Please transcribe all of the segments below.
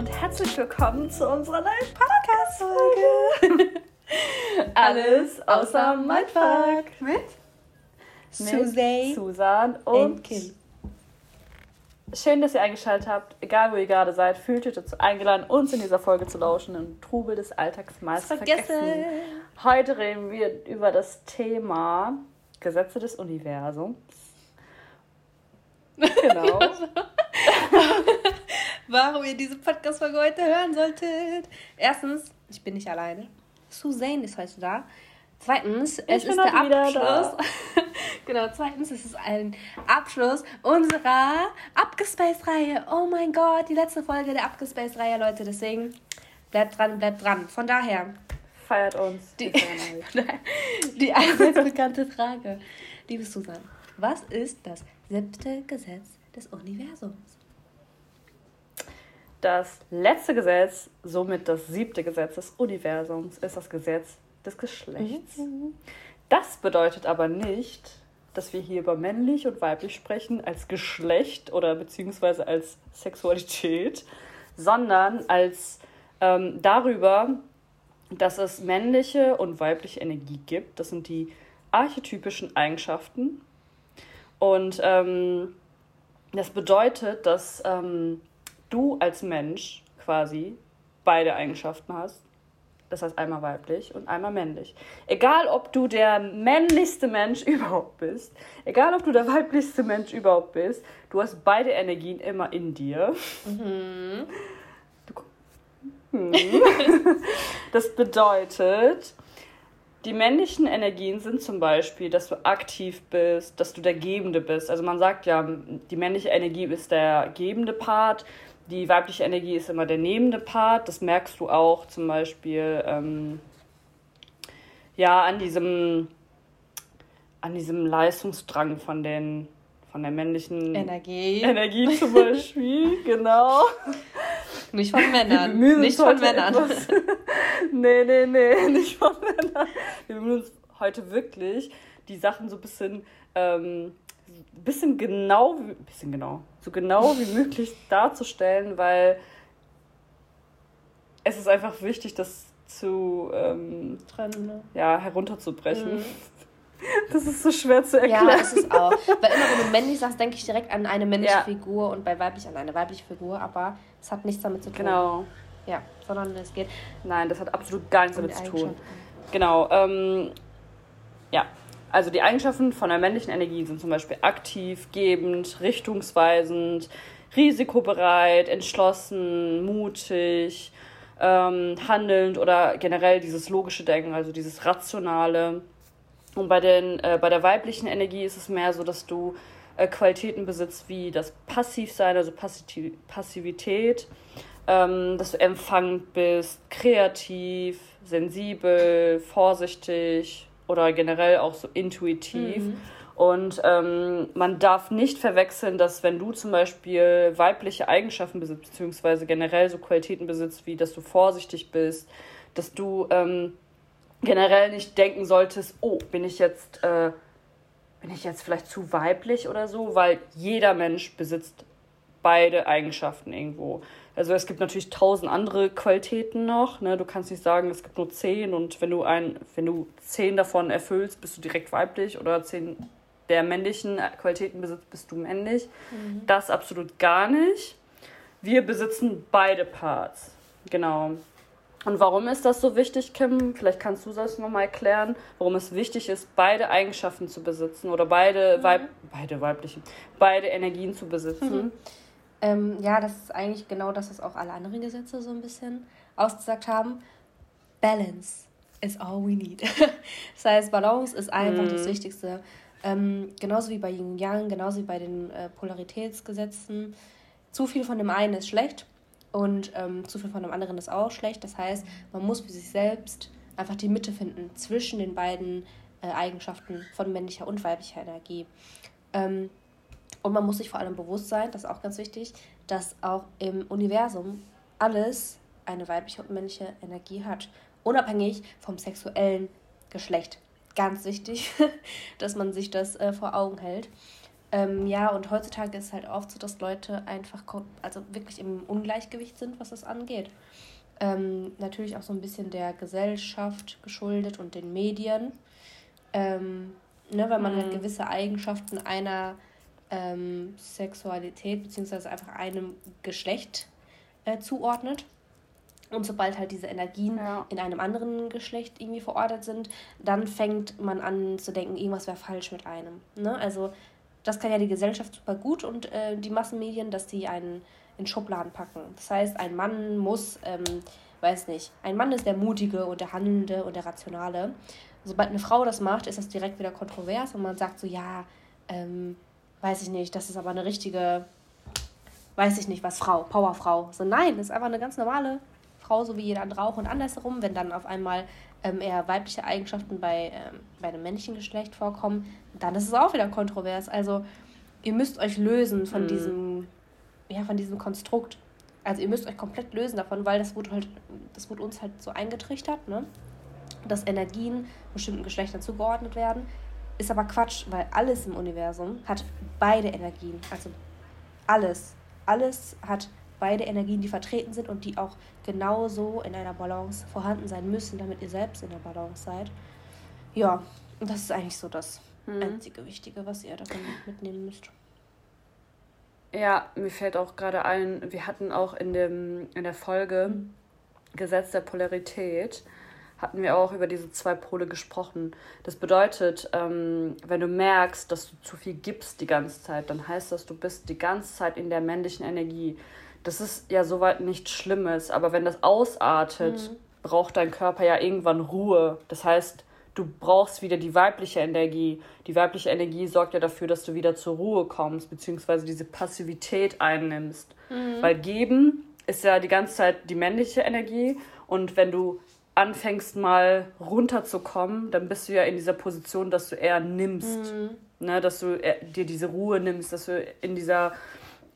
und herzlich willkommen zu unserer neuen Podcast-Folge. Alles außer Mindfuck. Mit Susan, Susan und Kim. Schön, dass ihr eingeschaltet habt. Egal, wo ihr gerade seid, fühlt euch dazu eingeladen, uns in dieser Folge zu lauschen. Im Trubel des Alltags meist vergessen. vergessen. Heute reden wir über das Thema Gesetze des Universums. Genau. Warum ihr diese Podcast-Folge heute hören solltet. Erstens, ich bin nicht alleine. Suzanne ist heute da. Zweitens, es ist der Abschluss. genau, zweitens ist es ein Abschluss unserer Abgespaced-Reihe. Oh mein Gott, die letzte Folge der Abgespaced-Reihe, Leute. Deswegen bleibt dran, bleibt dran. Von daher. Feiert uns. Die, die allseits bekannte Frage. Liebe Susan, was ist das siebte Gesetz des Universums? Das letzte Gesetz, somit das siebte Gesetz des Universums, ist das Gesetz des Geschlechts. Mhm. Das bedeutet aber nicht, dass wir hier über männlich und weiblich sprechen als Geschlecht oder beziehungsweise als Sexualität, sondern als ähm, darüber, dass es männliche und weibliche Energie gibt. Das sind die archetypischen Eigenschaften. Und ähm, das bedeutet, dass ähm, du als Mensch quasi beide Eigenschaften hast. Das heißt einmal weiblich und einmal männlich. Egal, ob du der männlichste Mensch überhaupt bist, egal, ob du der weiblichste Mensch überhaupt bist, du hast beide Energien immer in dir. Mhm. Du, hm. das bedeutet, die männlichen Energien sind zum Beispiel, dass du aktiv bist, dass du der Gebende bist. Also man sagt ja, die männliche Energie ist der gebende Part die weibliche Energie ist immer der nehmende Part. Das merkst du auch zum Beispiel ähm, ja, an diesem, an diesem Leistungsdrang von, den, von der männlichen Energie. Energie zum Beispiel, genau. Nicht von Männern. Nicht von Männern. Etwas, nee, nee, nee, nicht von Männern. Wir bemühen uns heute wirklich, die Sachen so ein bisschen ähm, bisschen genau, bisschen genau, so genau wie möglich darzustellen, weil es ist einfach wichtig, das zu ähm, Trennen, ne? ja, herunterzubrechen. Mhm. Das ist so schwer zu erklären. Ja, ist es auch. Weil immer, wenn du männlich sagst, denke ich direkt an eine männliche ja. Figur und bei weiblich an eine weibliche Figur, aber es hat nichts damit zu tun. Genau. Ja, sondern es geht. Nein, das hat absolut gar nichts damit zu tun. Genau. Ähm, ja, also die Eigenschaften von der männlichen Energie sind zum Beispiel aktiv, gebend, richtungsweisend, risikobereit, entschlossen, mutig, ähm, handelnd oder generell dieses logische Denken, also dieses rationale. Und bei, den, äh, bei der weiblichen Energie ist es mehr so, dass du äh, Qualitäten besitzt wie das Passivsein, also Passiv Passivität, ähm, dass du empfangend bist, kreativ, sensibel, vorsichtig, oder generell auch so intuitiv. Mhm. Und ähm, man darf nicht verwechseln, dass wenn du zum Beispiel weibliche Eigenschaften besitzt, beziehungsweise generell so Qualitäten besitzt, wie dass du vorsichtig bist, dass du ähm, generell nicht denken solltest, oh, bin ich jetzt, äh, bin ich jetzt vielleicht zu weiblich oder so, weil jeder Mensch besitzt beide Eigenschaften irgendwo. Also es gibt natürlich tausend andere Qualitäten noch. Ne? Du kannst nicht sagen, es gibt nur zehn und wenn du ein, wenn du zehn davon erfüllst, bist du direkt weiblich oder zehn der männlichen Qualitäten besitzt, bist du männlich. Mhm. Das absolut gar nicht. Wir besitzen beide Parts. Genau. Und warum ist das so wichtig, Kim? Vielleicht kannst du das nochmal erklären, warum es wichtig ist, beide Eigenschaften zu besitzen oder beide, mhm. Weib beide weiblichen, beide Energien zu besitzen. Mhm. Ähm, ja, das ist eigentlich genau das, was auch alle anderen Gesetze so ein bisschen ausgesagt haben. Balance is all we need. das heißt, Balance ist einfach mm. das mhm. Wichtigste. Ähm, genauso wie bei Yin Yang, genauso wie bei den äh, Polaritätsgesetzen. Zu viel von dem einen ist schlecht und ähm, zu viel von dem anderen ist auch schlecht. Das heißt, man muss für sich selbst einfach die Mitte finden zwischen den beiden äh, Eigenschaften von männlicher und weiblicher Energie. Ähm, und man muss sich vor allem bewusst sein, das ist auch ganz wichtig, dass auch im Universum alles eine weibliche und männliche Energie hat, unabhängig vom sexuellen Geschlecht. Ganz wichtig, dass man sich das äh, vor Augen hält. Ähm, ja, und heutzutage ist es halt oft so, dass Leute einfach also wirklich im Ungleichgewicht sind, was das angeht. Ähm, natürlich auch so ein bisschen der Gesellschaft geschuldet und den Medien. Ähm, ne, weil man halt mhm. halt gewisse Eigenschaften einer ähm, Sexualität beziehungsweise einfach einem Geschlecht äh, zuordnet. Und sobald halt diese Energien ja. in einem anderen Geschlecht irgendwie verortet sind, dann fängt man an zu denken, irgendwas wäre falsch mit einem. Ne? Also das kann ja die Gesellschaft super gut und äh, die Massenmedien, dass die einen in Schubladen packen. Das heißt, ein Mann muss, ähm, weiß nicht, ein Mann ist der Mutige und der Handelnde und der Rationale. Sobald eine Frau das macht, ist das direkt wieder kontrovers und man sagt so, ja, ähm, weiß ich nicht, das ist aber eine richtige, weiß ich nicht was, Frau, Powerfrau. So, nein, das ist einfach eine ganz normale Frau, so wie jeder andere auch. Und andersherum, wenn dann auf einmal ähm, eher weibliche Eigenschaften bei, ähm, bei einem männlichen Geschlecht vorkommen, dann ist es auch wieder kontrovers. Also ihr müsst euch lösen von mhm. diesem, ja, von diesem Konstrukt. Also ihr müsst euch komplett lösen davon, weil das wurde halt, das wurde uns halt so eingetrichtert, ne? Dass Energien bestimmten Geschlechtern zugeordnet werden. Ist aber Quatsch, weil alles im Universum hat beide Energien. Also alles. Alles hat beide Energien, die vertreten sind und die auch genauso in einer Balance vorhanden sein müssen, damit ihr selbst in der Balance seid. Ja, und das ist eigentlich so das mhm. einzige Wichtige, was ihr davon mitnehmen müsst. Ja, mir fällt auch gerade ein, wir hatten auch in, dem, in der Folge mhm. Gesetz der Polarität, hatten wir auch über diese zwei Pole gesprochen. Das bedeutet, ähm, wenn du merkst, dass du zu viel gibst die ganze Zeit, dann heißt das, du bist die ganze Zeit in der männlichen Energie das ist ja soweit nichts Schlimmes, aber wenn das ausartet, mhm. braucht dein Körper ja irgendwann Ruhe. Das heißt, du brauchst wieder die weibliche Energie. Die weibliche Energie sorgt ja dafür, dass du wieder zur Ruhe kommst, beziehungsweise diese Passivität einnimmst. Mhm. Weil geben ist ja die ganze Zeit die männliche Energie und wenn du anfängst mal runterzukommen, dann bist du ja in dieser Position, dass du eher nimmst. Mhm. Ne, dass du dir diese Ruhe nimmst, dass du in dieser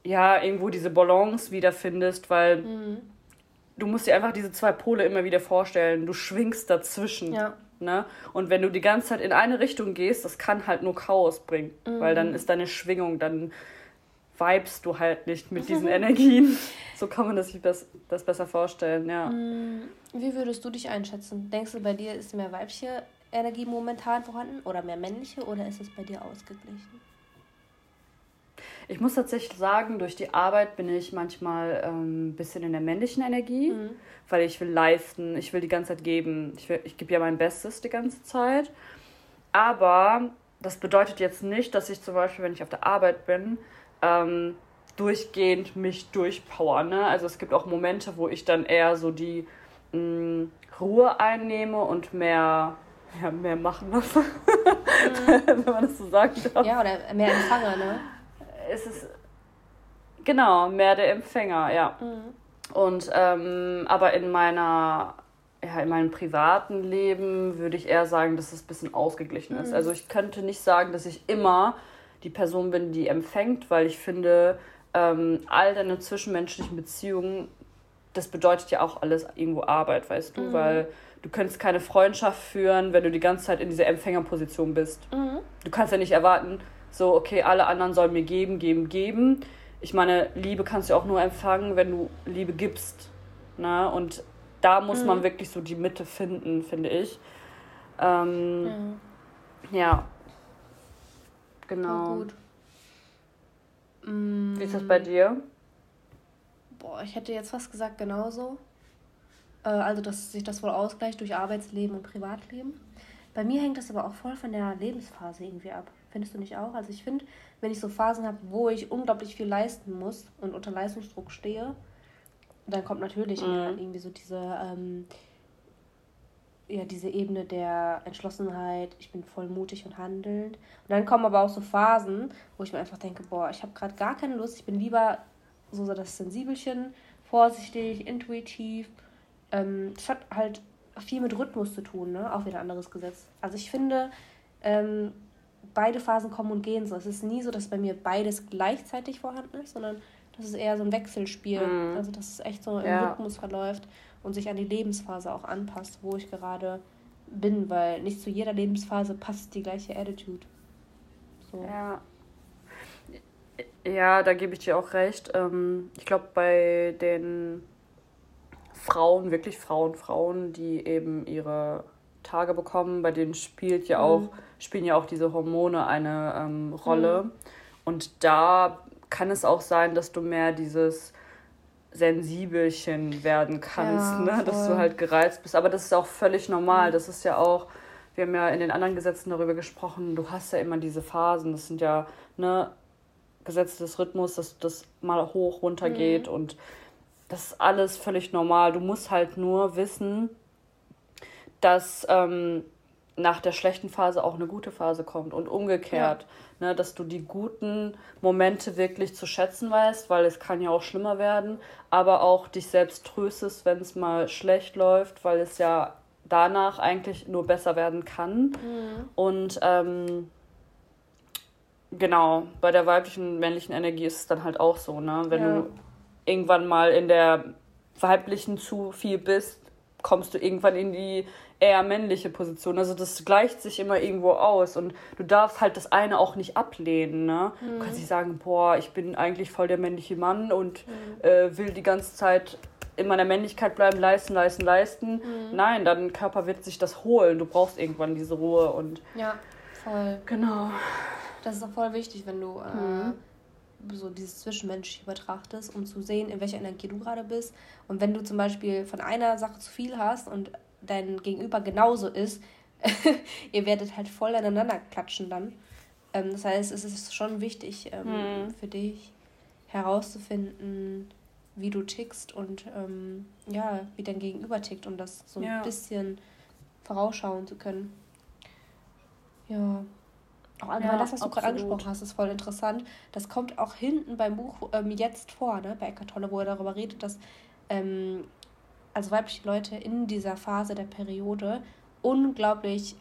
ja, irgendwo diese Balance wiederfindest, weil mhm. du musst dir einfach diese zwei Pole immer wieder vorstellen. Du schwingst dazwischen. Ja. Ne? Und wenn du die ganze Zeit in eine Richtung gehst, das kann halt nur Chaos bringen, mhm. weil dann ist deine Schwingung, dann vibest du halt nicht mit diesen Energien. So kann man das sich das, das besser vorstellen, ja. Mhm. Wie würdest du dich einschätzen? Denkst du, bei dir ist mehr weibliche Energie momentan vorhanden oder mehr männliche oder ist es bei dir ausgeglichen? Ich muss tatsächlich sagen, durch die Arbeit bin ich manchmal ein ähm, bisschen in der männlichen Energie, mhm. weil ich will leisten, ich will die ganze Zeit geben. Ich, ich gebe ja mein Bestes die ganze Zeit. Aber das bedeutet jetzt nicht, dass ich zum Beispiel, wenn ich auf der Arbeit bin, ähm, durchgehend mich durchpower. Ne? Also es gibt auch Momente, wo ich dann eher so die mh, mm, Ruhe einnehme und mehr, ja, mehr machen lasse, mhm. wenn man das so sagen darf. Ja, oder mehr empfange, ne? ist es genau mehr der Empfänger, ja. Mhm. Und ähm, aber in meiner ja, in meinem privaten Leben würde ich eher sagen, dass es ein bisschen ausgeglichen ist. Mhm. Also ich könnte nicht sagen, dass ich immer die Person bin, die empfängt, weil ich finde, ähm, all deine zwischenmenschlichen Beziehungen, das bedeutet ja auch alles irgendwo Arbeit, weißt du, mhm. weil du könntest keine Freundschaft führen, wenn du die ganze Zeit in dieser Empfängerposition bist. Mhm. Du kannst ja nicht erwarten, so, okay, alle anderen sollen mir geben, geben, geben. Ich meine, Liebe kannst du auch nur empfangen, wenn du Liebe gibst. Ne? Und da muss mhm. man wirklich so die Mitte finden, finde ich. Ähm, mhm. Ja. Genau. Gut. Wie ist das bei dir? Boah, ich hätte jetzt fast gesagt genauso. Äh, also, dass sich das wohl ausgleicht durch Arbeitsleben und Privatleben. Bei mir hängt das aber auch voll von der Lebensphase irgendwie ab. Findest du nicht auch? Also ich finde, wenn ich so Phasen habe, wo ich unglaublich viel leisten muss und unter Leistungsdruck stehe, dann kommt natürlich mhm. irgendwie so diese, ähm, ja, diese Ebene der Entschlossenheit, ich bin voll mutig und handelnd. Und dann kommen aber auch so Phasen, wo ich mir einfach denke, boah, ich habe gerade gar keine Lust, ich bin lieber so, so das Sensibelchen, vorsichtig, intuitiv. Ähm, das hat halt viel mit Rhythmus zu tun, ne? Auch wieder ein anderes Gesetz. Also ich finde, ähm, beide Phasen kommen und gehen so. Es ist nie so, dass bei mir beides gleichzeitig vorhanden ist, sondern das ist eher so ein Wechselspiel. Mhm. Also dass es echt so im ja. Rhythmus verläuft und sich an die Lebensphase auch anpasst, wo ich gerade bin, weil nicht zu jeder Lebensphase passt die gleiche Attitude. So. Ja. Ja, da gebe ich dir auch recht. Ähm, ich glaube, bei den Frauen, wirklich Frauen, Frauen, die eben ihre Tage bekommen, bei denen spielt ja auch, mhm. spielen ja auch diese Hormone eine ähm, Rolle. Mhm. Und da kann es auch sein, dass du mehr dieses Sensibelchen werden kannst, ja, ne? dass du halt gereizt bist. Aber das ist auch völlig normal. Mhm. Das ist ja auch, wir haben ja in den anderen Gesetzen darüber gesprochen, du hast ja immer diese Phasen. Das sind ja ne, Gesetze des Rhythmus, dass das mal hoch, runter mhm. geht und das ist alles völlig normal. Du musst halt nur wissen, dass ähm, nach der schlechten Phase auch eine gute Phase kommt und umgekehrt, ja. ne, dass du die guten Momente wirklich zu schätzen weißt, weil es kann ja auch schlimmer werden, aber auch dich selbst tröstest, wenn es mal schlecht läuft, weil es ja danach eigentlich nur besser werden kann. Mhm. Und ähm, genau, bei der weiblichen, männlichen Energie ist es dann halt auch so, ne? Wenn ja. du irgendwann mal in der weiblichen zu viel bist, kommst du irgendwann in die eher männliche Position. Also das gleicht sich immer irgendwo aus und du darfst halt das eine auch nicht ablehnen. Ne? Mhm. Du kannst nicht sagen, boah, ich bin eigentlich voll der männliche Mann und mhm. äh, will die ganze Zeit in meiner Männlichkeit bleiben, leisten, leisten, leisten. Mhm. Nein, dein Körper wird sich das holen. Du brauchst irgendwann diese Ruhe und. Ja, voll. Genau. Das ist auch voll wichtig, wenn du äh, mhm. so dieses Zwischenmenschliche betrachtest, um zu sehen, in welcher Energie du gerade bist. Und wenn du zum Beispiel von einer Sache zu viel hast und dein Gegenüber genauso ist, ihr werdet halt voll aneinander klatschen dann. Ähm, das heißt, es ist schon wichtig ähm, mhm. für dich herauszufinden, wie du tickst und ähm, ja, wie dein Gegenüber tickt und das so ja. ein bisschen vorausschauen zu können. Ja. Auch allgemein ja, das, was du gerade angesprochen hast, ist voll interessant. Das kommt auch hinten beim Buch ähm, jetzt vor, ne, bei Eckart Tolle, wo er darüber redet, dass ähm, also weibliche Leute in dieser Phase der Periode unglaublich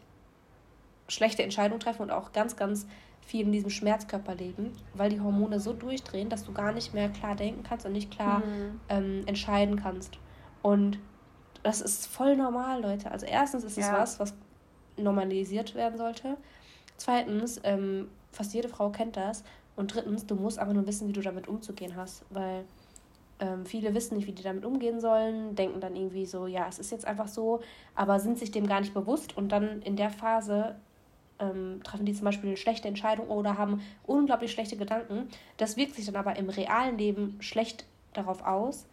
schlechte Entscheidungen treffen und auch ganz, ganz viel in diesem Schmerzkörper leben, weil die Hormone so durchdrehen, dass du gar nicht mehr klar denken kannst und nicht klar mhm. ähm, entscheiden kannst. Und das ist voll normal, Leute. Also erstens ist es ja. was, was normalisiert werden sollte. Zweitens, ähm, fast jede Frau kennt das. Und drittens, du musst aber nur wissen, wie du damit umzugehen hast, weil ähm, viele wissen nicht, wie die damit umgehen sollen, denken dann irgendwie so, ja, es ist jetzt einfach so, aber sind sich dem gar nicht bewusst und dann in der Phase ähm, treffen die zum Beispiel eine schlechte Entscheidung oder haben unglaublich schlechte Gedanken. Das wirkt sich dann aber im realen Leben schlecht darauf aus,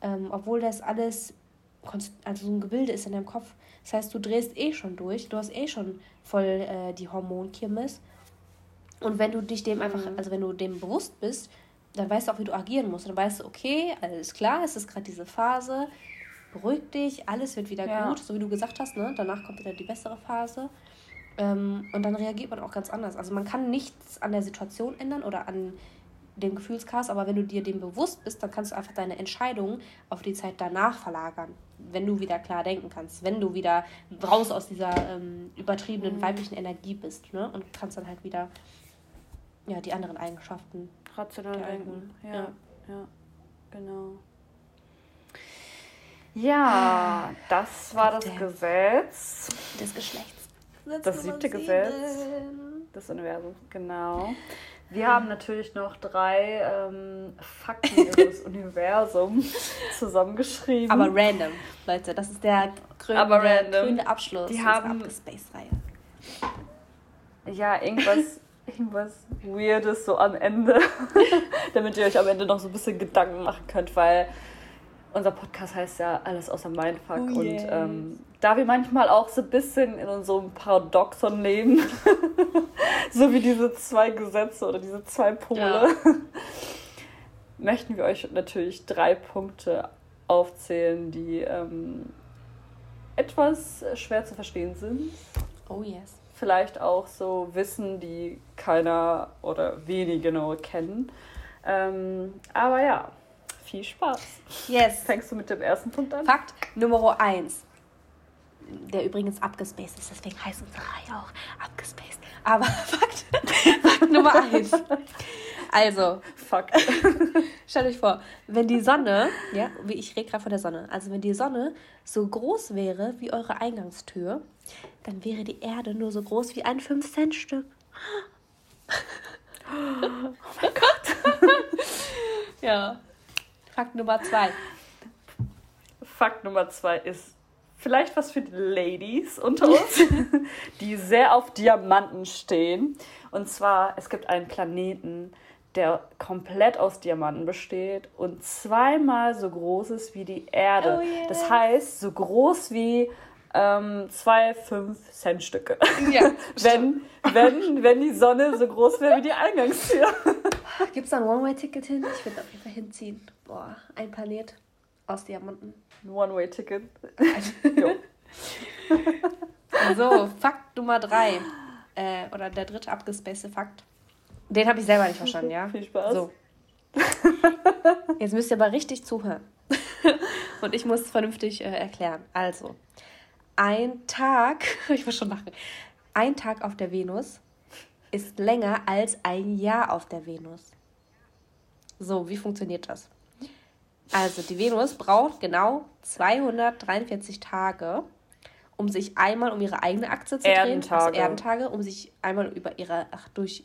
ähm, obwohl das alles also so ein Gebilde ist in deinem Kopf. Das heißt, du drehst eh schon durch, du hast eh schon voll äh, die Hormonkirmes. Und wenn du dich dem einfach, mhm. also wenn du dem bewusst bist, dann weißt du auch, wie du agieren musst. Und dann weißt du, okay, alles klar, es ist gerade diese Phase, beruhig dich, alles wird wieder ja. gut, so wie du gesagt hast, ne? Danach kommt wieder die bessere Phase. Ähm, und dann reagiert man auch ganz anders. Also man kann nichts an der Situation ändern oder an dem Gefühlschaos, aber wenn du dir dem bewusst bist, dann kannst du einfach deine Entscheidungen auf die Zeit danach verlagern, wenn du wieder klar denken kannst, wenn du wieder raus aus dieser ähm, übertriebenen mhm. weiblichen Energie bist ne? und kannst dann halt wieder ja, die anderen Eigenschaften rational denken. Ja, ja, ja, genau. Ja, das war das Gesetz. Des Geschlechts. Das siebte Gesetz des Universums, genau. Wir haben natürlich noch drei ähm, Fakten über das Universum zusammengeschrieben. Aber random, Leute. Das ist der grüne, grüne Abschluss Die haben Space-Reihe. Ja, irgendwas irgendwas Weirdes so am Ende, damit ihr euch am Ende noch so ein bisschen Gedanken machen könnt, weil unser Podcast heißt ja alles außer Mindfuck oh, und ähm, da wir manchmal auch so ein bisschen in unserem Paradoxon leben, so wie diese zwei Gesetze oder diese zwei Pole, ja. möchten wir euch natürlich drei Punkte aufzählen, die ähm, etwas schwer zu verstehen sind. Oh yes vielleicht auch so Wissen, die keiner oder wenige genau kennen. Ähm, aber ja, viel Spaß. Yes. Fängst du mit dem ersten Punkt an? Fakt Nummer 1. Der übrigens abgespaced ist, deswegen heißt unsere Reihe auch abgespaced. Aber Fakt, Fakt Nummer 1. Also, Fakt. Stellt euch vor, wenn die Sonne, ja, wie ich rede gerade von der Sonne, also wenn die Sonne so groß wäre wie eure Eingangstür, dann wäre die Erde nur so groß wie ein 5-Cent-Stück. Oh mein Gott. Ja. Fakt Nummer zwei. Fakt Nummer zwei ist vielleicht was für die Ladies unter uns, die sehr auf Diamanten stehen. Und zwar, es gibt einen Planeten, der komplett aus Diamanten besteht und zweimal so groß ist wie die Erde. Oh yeah. Das heißt, so groß wie ähm, zwei 5-Cent-Stücke. Ja, wenn, wenn, wenn die Sonne so groß wäre wie die Eingangstür. Gibt es da ein One-Way-Ticket hin? Ich würde auf jeden Fall hinziehen. Boah, ein Planet aus Diamanten. Ein One-Way-Ticket. so, Fakt Nummer drei. Äh, oder der dritte abgespacete Fakt. Den habe ich selber nicht verstanden, ja? Viel Spaß. So. Jetzt müsst ihr aber richtig zuhören. Und ich muss es vernünftig äh, erklären. Also, ein Tag, ich muss schon lachen, ein Tag auf der Venus ist länger als ein Jahr auf der Venus. So, wie funktioniert das? Also, die Venus braucht genau 243 Tage, um sich einmal um ihre eigene Achse zu drehen. Also Erdentage, um sich einmal über ihre, ach, durch,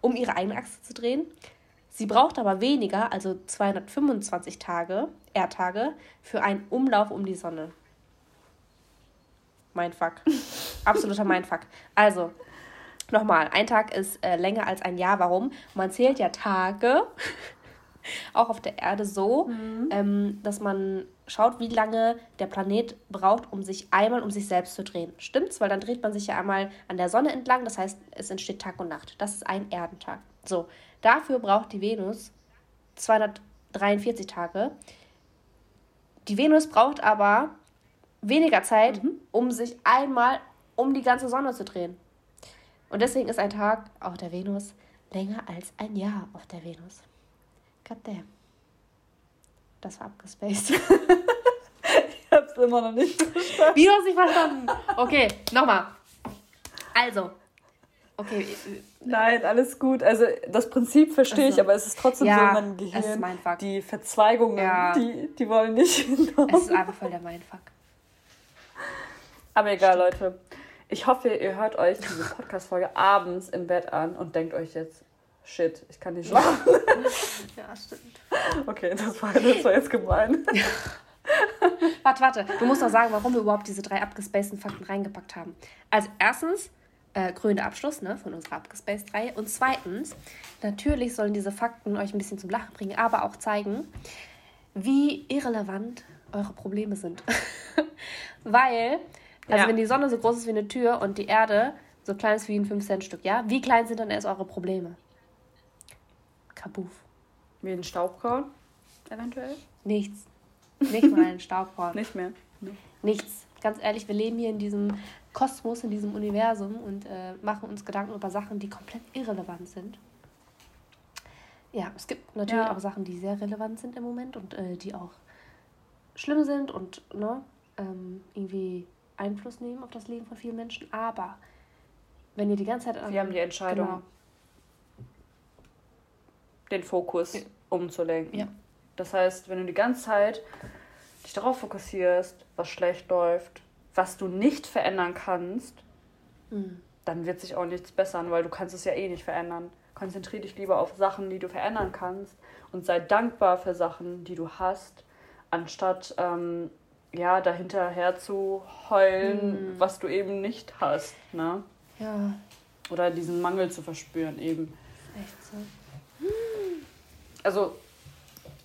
um ihre eigene Achse zu drehen. Sie braucht aber weniger, also 225 Tage, Erdtage, für einen Umlauf um die Sonne. Mindfuck. Absoluter Mindfuck. Also, nochmal, ein Tag ist äh, länger als ein Jahr. Warum? Man zählt ja Tage, auch auf der Erde so, mhm. ähm, dass man schaut, wie lange der Planet braucht, um sich einmal um sich selbst zu drehen. Stimmt's? Weil dann dreht man sich ja einmal an der Sonne entlang, das heißt, es entsteht Tag und Nacht. Das ist ein Erdentag. So, dafür braucht die Venus 243 Tage. Die Venus braucht aber weniger Zeit, mhm. um sich einmal um die ganze Sonne zu drehen. Und deswegen ist ein Tag auf der Venus länger als ein Jahr auf der Venus. Goddamn. Das war abgespaced. ich hab's immer noch nicht verstanden. Wie, du hast nicht verstanden? Okay, nochmal. Also. Okay. Nein, alles gut. Also das Prinzip verstehe also, ich, aber es ist trotzdem ja, so in meinem Gehirn. Die Verzweigungen, ja. die, die wollen nicht hinaus. Es ist einfach voll der Mindfuck. Aber egal, Leute. Ich hoffe, ihr hört euch diese Podcast-Folge abends im Bett an und denkt euch jetzt, shit, ich kann nicht schlafen. ja, stimmt. Okay, das war, das war jetzt gemein. warte, warte. Du musst doch sagen, warum wir überhaupt diese drei abgespaceden Fakten reingepackt haben. Also erstens, äh, krönender Abschluss ne, von unserer Abgespaced-Reihe. Und zweitens, natürlich sollen diese Fakten euch ein bisschen zum Lachen bringen, aber auch zeigen, wie irrelevant eure Probleme sind. Weil also ja. wenn die Sonne so groß ist wie eine Tür und die Erde so klein ist wie ein 5-Cent-Stück, ja? Wie klein sind dann erst eure Probleme? Kabuff. Wie ein Staubkorn, eventuell? Nichts. Nicht mal ein Staubkorn. Nicht mehr. Nichts. Ganz ehrlich, wir leben hier in diesem Kosmos, in diesem Universum und äh, machen uns Gedanken über Sachen, die komplett irrelevant sind. Ja, es gibt natürlich ja. auch Sachen, die sehr relevant sind im Moment und äh, die auch schlimm sind und ne, ähm, irgendwie Einfluss nehmen auf das Leben von vielen Menschen. Aber wenn ihr die ganze Zeit. Wir haben die Entscheidung, genau. den Fokus ja. umzulenken. Ja. Das heißt, wenn du die ganze Zeit dich darauf fokussierst, was schlecht läuft, was du nicht verändern kannst, mhm. dann wird sich auch nichts bessern, weil du kannst es ja eh nicht verändern. Konzentriere dich lieber auf Sachen, die du verändern kannst und sei dankbar für Sachen, die du hast, anstatt ähm, ja, dahinterher zu heulen, mhm. was du eben nicht hast. Ne? Ja. Oder diesen Mangel zu verspüren eben. Echt so. Also,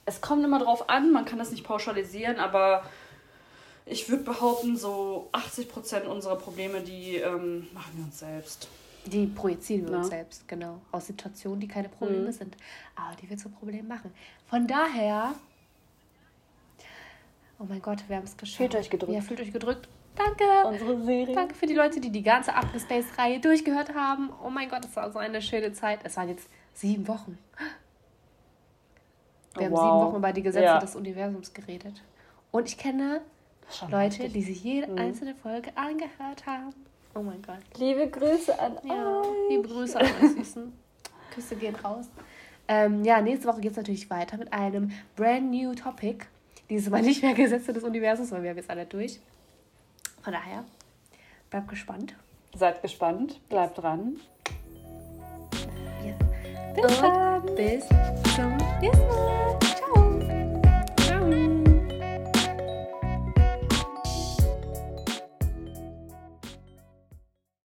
es kommt immer drauf an, man kann das nicht pauschalisieren, aber ich würde behaupten, so 80% unserer Probleme, die ähm, machen wir uns selbst. Die projizieren wir ja. uns selbst, genau. Aus Situationen, die keine Probleme mhm. sind, aber die wir zu Problemen machen. Von daher Oh mein Gott, wir haben es geschafft. Fühlt euch gedrückt. Ja, fühlt euch gedrückt. Danke. Unsere Serie. Danke für die Leute, die die ganze Abgespaced-Reihe durchgehört haben. Oh mein Gott, es war so eine schöne Zeit. Es waren jetzt sieben Wochen. Wir oh, haben wow. sieben Wochen über die Gesetze ja. des Universums geredet. Und ich kenne Leute, richtig. die sich jede mhm. einzelne Folge angehört haben. Oh mein Gott. Liebe Grüße an ja, euch. Liebe Grüße an euch Süßen. Küsse gehen raus. Ähm, ja, nächste Woche geht es natürlich weiter mit einem brand new Topic. Dieses Mal nicht mehr Gesetze des Universums, weil wir haben jetzt alle durch. Von daher, bleibt gespannt. Seid gespannt, bleibt dran. Ja. Bis, bis zum nächsten Mal.